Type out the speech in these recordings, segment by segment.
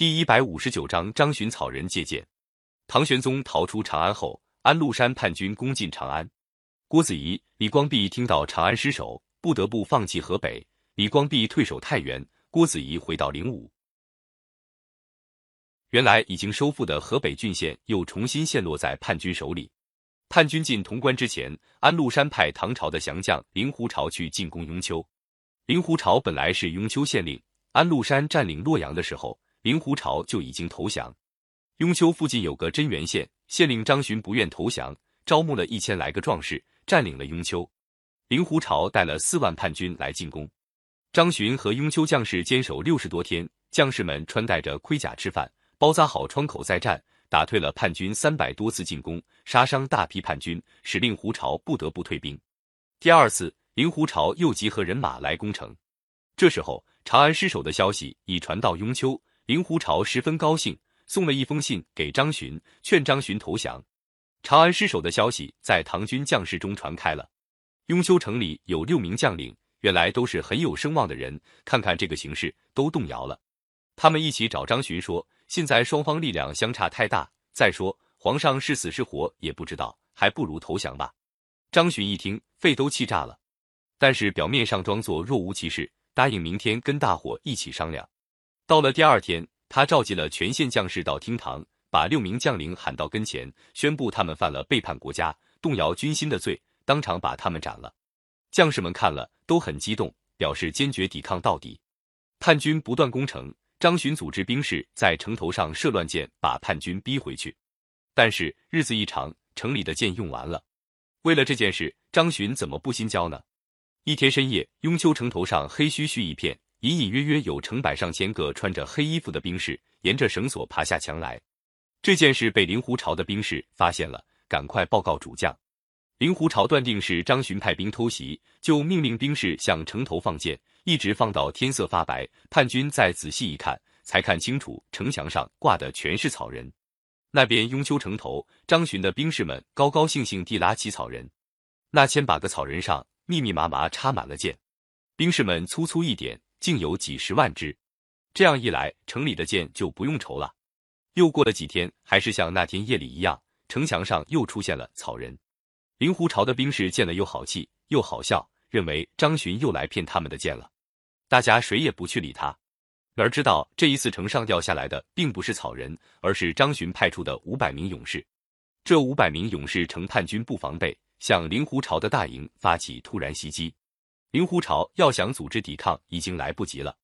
第一百五十九章张巡草人借箭。唐玄宗逃出长安后，安禄山叛军攻进长安。郭子仪、李光弼听到长安失守，不得不放弃河北。李光弼退守太原，郭子仪回到灵武。原来已经收复的河北郡县又重新陷落在叛军手里。叛军进潼关之前，安禄山派唐朝的降将令狐潮去进攻雍丘。令狐潮本来是雍丘县令，安禄山占领洛阳的时候，令狐潮就已经投降。雍丘附近有个真源县，县令张巡不愿投降，招募了一千来个壮士，占领了雍丘。令狐潮带了四万叛军来进攻，张巡和雍丘将士坚守六十多天，将士们穿戴着盔甲吃饭，包扎好窗口再战，打退了叛军三百多次进攻，杀伤大批叛军，使令狐潮不得不退兵。第二次，令狐潮又集合人马来攻城。这时候，长安失守的消息已传到雍丘，令狐潮十分高兴。送了一封信给张巡，劝张巡投降。长安失守的消息在唐军将士中传开了。雍丘城里有六名将领，原来都是很有声望的人，看看这个形势，都动摇了。他们一起找张巡说：“现在双方力量相差太大，再说皇上是死是活也不知道，还不如投降吧。”张巡一听，肺都气炸了，但是表面上装作若无其事，答应明天跟大伙一起商量。到了第二天。他召集了全县将士到厅堂，把六名将领喊到跟前，宣布他们犯了背叛国家、动摇军心的罪，当场把他们斩了。将士们看了都很激动，表示坚决抵抗到底。叛军不断攻城，张巡组织兵士在城头上射乱箭，把叛军逼回去。但是日子一长，城里的箭用完了。为了这件事，张巡怎么不心焦呢？一天深夜，雍丘城头上黑黢黢一片。隐隐约约有成百上千个穿着黑衣服的兵士沿着绳索爬下墙来。这件事被令狐潮的兵士发现了，赶快报告主将。令狐潮断定是张巡派兵偷袭，就命令兵士向城头放箭，一直放到天色发白。叛军再仔细一看，才看清楚城墙上挂的全是草人。那边雍丘城头，张巡的兵士们高高兴兴地拉起草人，那千把个草人上密密麻麻插满了箭，兵士们粗粗一点。竟有几十万支，这样一来，城里的箭就不用愁了。又过了几天，还是像那天夜里一样，城墙上又出现了草人。令狐朝的兵士见了，又好气又好笑，认为张巡又来骗他们的箭了。大家谁也不去理他，哪知道这一次城上掉下来的并不是草人，而是张巡派出的五百名勇士。这五百名勇士乘叛军不防备，向令狐朝的大营发起突然袭击。令狐潮要想组织抵抗，已经来不及了。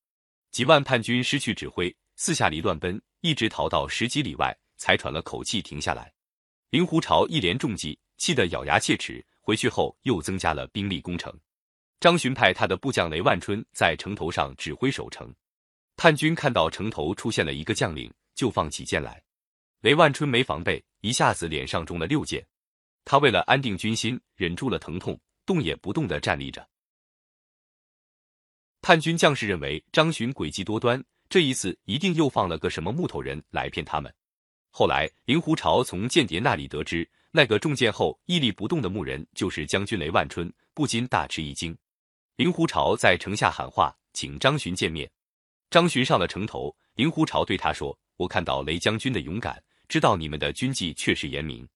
几万叛军失去指挥，四下里乱奔，一直逃到十几里外，才喘了口气停下来。令狐潮一连中计，气得咬牙切齿。回去后又增加了兵力攻城。张巡派他的部将雷万春在城头上指挥守城。叛军看到城头出现了一个将领，就放起箭来。雷万春没防备，一下子脸上中了六箭。他为了安定军心，忍住了疼痛，动也不动地站立着。叛军将士认为张巡诡计多端，这一次一定又放了个什么木头人来骗他们。后来，令狐潮从间谍那里得知，那个中箭后屹立不动的木人就是将军雷万春，不禁大吃一惊。令狐潮在城下喊话，请张巡见面。张巡上了城头，令狐潮对他说：“我看到雷将军的勇敢，知道你们的军纪确实严明，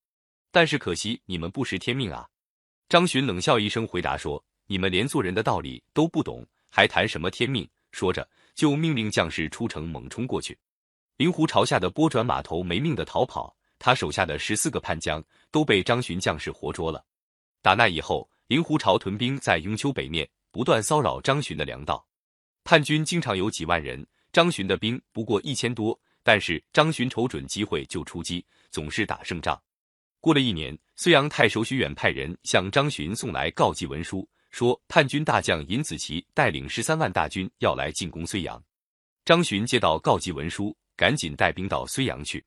但是可惜你们不识天命啊。”张巡冷笑一声，回答说：“你们连做人的道理都不懂。”还谈什么天命？说着，就命令将士出城猛冲过去。令狐朝吓得拨转马头，没命的逃跑。他手下的十四个叛将都被张巡将士活捉了。打那以后，令狐朝屯兵在雍丘北面，不断骚扰张巡的粮道。叛军经常有几万人，张巡的兵不过一千多，但是张巡瞅准机会就出击，总是打胜仗。过了一年，睢阳太守徐远派人向张巡送来告急文书。说叛军大将尹子奇带领十三万大军要来进攻睢阳，张巡接到告急文书，赶紧带兵到睢阳去。